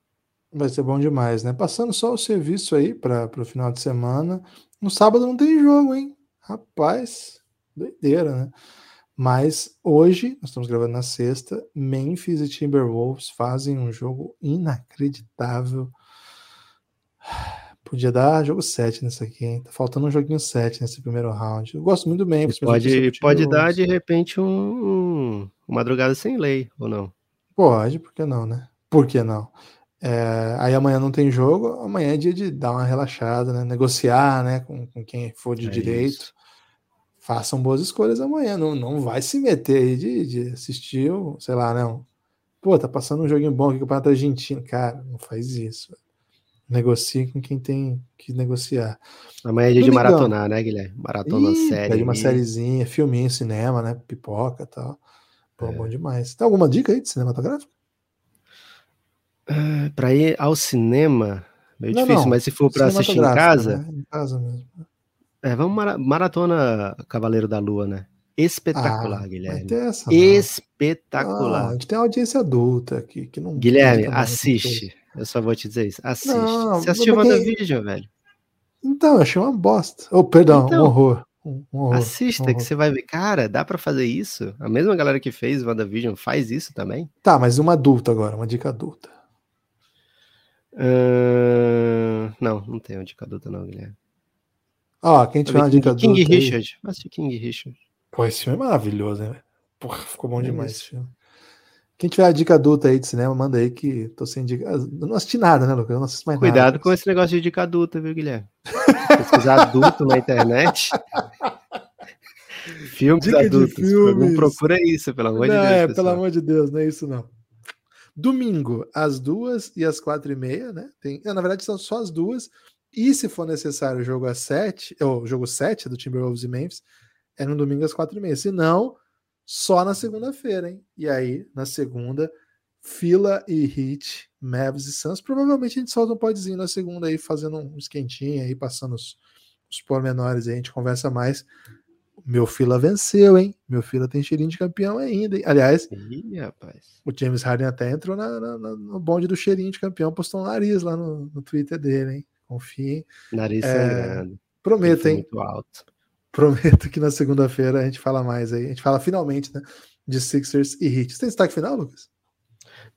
Vai ser bom demais, né? Passando só o serviço aí para o final de semana. No sábado não tem jogo, hein? Rapaz, doideira, né? Mas hoje, nós estamos gravando na sexta, Memphis e Timberwolves fazem um jogo inacreditável. Podia dar jogo 7 nesse aqui, hein? Tá faltando um joguinho 7 nesse primeiro round. Eu gosto muito do Memphis. Pode, pode dar, de repente, um, um, madrugada sem lei, ou não? Pode, por que não, né? Por que não? É, aí amanhã não tem jogo, amanhã é dia de dar uma relaxada, né? Negociar, né? Com, com quem for de é direito. Isso façam boas escolhas amanhã. Não, não vai se meter aí de, de assistir, sei lá, não. Pô, tá passando um joguinho bom aqui com o Campeonato Argentino. Cara, não faz isso. Negocie com quem tem que negociar. Amanhã é dia de maratonar, né, Guilherme? Maratona Ih, série. de uma sériezinha, filminho, cinema, né? Pipoca e tal. Pô, é. bom demais. Tem alguma dica aí de cinematográfico? Uh, pra ir ao cinema, meio não, difícil, não. mas se for para assistir em casa. Né? Em casa mesmo. É, vamos mara maratona Cavaleiro da Lua, né? Espetacular, ah, Guilherme. Essa, Espetacular. Ah, a gente tem uma audiência adulta aqui que não. Guilherme, assiste. Eu só vou te dizer isso. Assiste. Não, Você assistiu porque... WandaVision, velho? Então, eu achei uma bosta. Oh, perdão, então, um horror. Um horror assista, um horror. que você vai ver. Cara, dá para fazer isso? A mesma galera que fez WandaVision faz isso também? Tá, mas uma adulta agora, uma dica adulta. Uh... Não, não tem uma dica adulta, não, Guilherme. Ó, quem tiver uma dica King Richard. Assisti King Richard. Pô, esse filme é maravilhoso, né? Porra, ficou bom é demais esse filme. Quem tiver a dica adulta aí de cinema, manda aí que tô sem dica. Eu não assisti nada, né, Lucas? Eu não assisto mais Cuidado nada. com esse negócio de dica adulta, viu, Guilherme? Pesquisar adulto na internet. Filmes dica adultos. Filmes. Não procura isso, pelo amor não, de Deus. É, pessoal. pelo amor de Deus, não é isso não. Domingo, às duas e às quatro e meia, né? Tem, na verdade, são só as duas E se for necessário o jogo a 7, ou jogo 7 do Timberwolves e Memphis, é no domingo às 4h30. Se não, só na segunda-feira, hein? E aí, na segunda, Fila e Heat, Mavs e Suns. Provavelmente a gente solta um podzinho na segunda aí, fazendo um esquentinho aí, passando os, os pormenores aí, a gente conversa mais. Meu Fila venceu, hein? Meu Fila tem cheirinho de campeão ainda, hein? Aliás, Ih, rapaz. o James Harden até entrou na, na, no bonde do cheirinho de campeão, postou um nariz lá no, no Twitter dele, hein? Confiem. Nariz É, sangrando. Prometo, hein? Muito alto. Prometo que na segunda-feira a gente fala mais aí. A gente fala finalmente, né? De Sixers e Heat. Você tem destaque final, Lucas?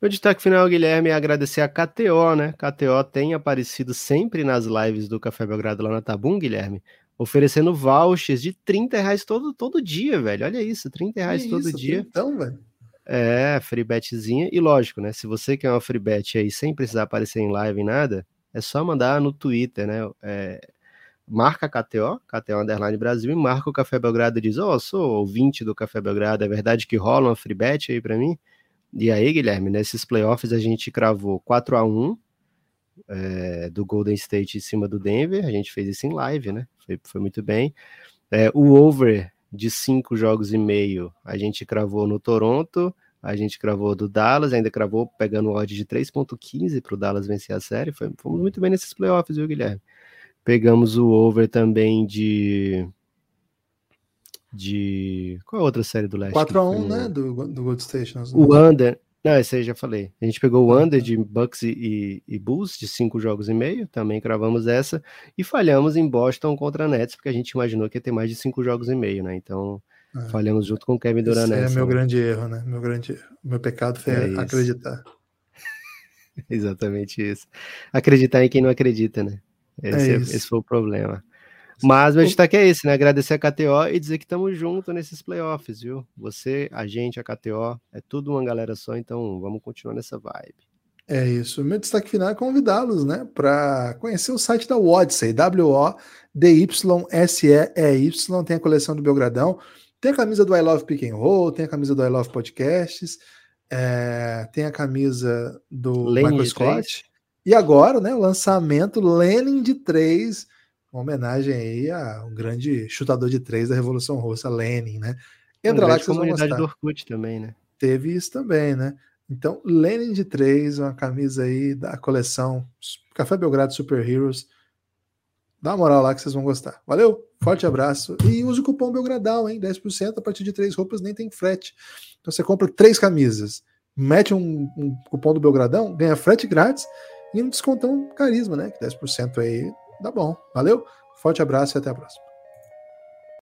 Meu destaque final, Guilherme, é agradecer a KTO, né? KTO tem aparecido sempre nas lives do Café Belgrado lá na Tabum, Guilherme, oferecendo vouchers de 30 reais todo, todo dia, velho. Olha isso, 30 reais Que todo isso, dia. Então, velho. É, free betzinha. E lógico, né? Se você quer uma free bet aí sem precisar aparecer em live em nada, é só mandar no Twitter, né? É, marca a KTO, KTO Underline Brasil, e marca o Café Belgrado e diz: Ó, sou ouvinte do Café Belgrado, é verdade que rola uma free bet aí pra mim? E aí, Guilherme, nesses playoffs a gente cravou 4 a 1 é, do Golden State em cima do Denver. A gente fez isso em live, né? Foi, foi muito bem. É, o over de cinco jogos e meio a gente cravou no Toronto. A gente cravou do Dallas, ainda cravou pegando o odd de 3.15 para o Dallas vencer a série. Foi, fomos muito bem nesses playoffs, viu, Guilherme? Pegamos o over também de. De. Qual é a outra série do Leste? que 4x1, foi? né? Do, do Gold Station. O under. Não, esse aí já falei. A gente pegou o under de Bucks e, e, e Bulls de cinco jogos e meio, também cravamos essa, e falhamos em Boston contra Nets, porque a gente imaginou que ia ter mais de cinco jogos e meio, né? Então, É. falhamos junto com o Kevin Durant Esse é meu né? grande erro, né? Meu grande. Meu pecado foi É acreditar. Exatamente isso. Acreditar em quem não acredita, né? Esse, É é- isso. esse foi o problema. Mas meu destaque é esse, né? Agradecer a KTO e dizer que estamos juntos nesses playoffs, viu? Você, a gente, a KTO, é tudo uma galera só, então vamos continuar nessa vibe. É isso. Meu destaque final é convidá-los, né, para conhecer o site da Wodsey, W-O-D-Y-S-E-E-Y. Tem a coleção do Belgradão, tem a camisa do I Love Pick and Roll, tem a camisa do I Love Podcasts, é, tem a camisa do Lenin Michael Scott. E agora, né, o lançamento Lenin de 3, uma homenagem aí ao grande chutador de três da Revolução Russa, Lenin, né? Entra lá que vocês vão comunidade gostar do Orkut também, né? teve isso também, né? Então, Lenin de 3, uma camisa aí da coleção Café Belgrado Super Heroes. Dá uma moral lá que vocês vão gostar. Valeu, forte abraço. E use o cupom Belgradão, hein? 10% a partir de três roupas, nem tem frete. Então você compra três camisas, mete um, um cupom do Belgradão, ganha frete grátis e um descontão carisma, né? Que 10% aí dá bom. Valeu, forte abraço e até a próxima.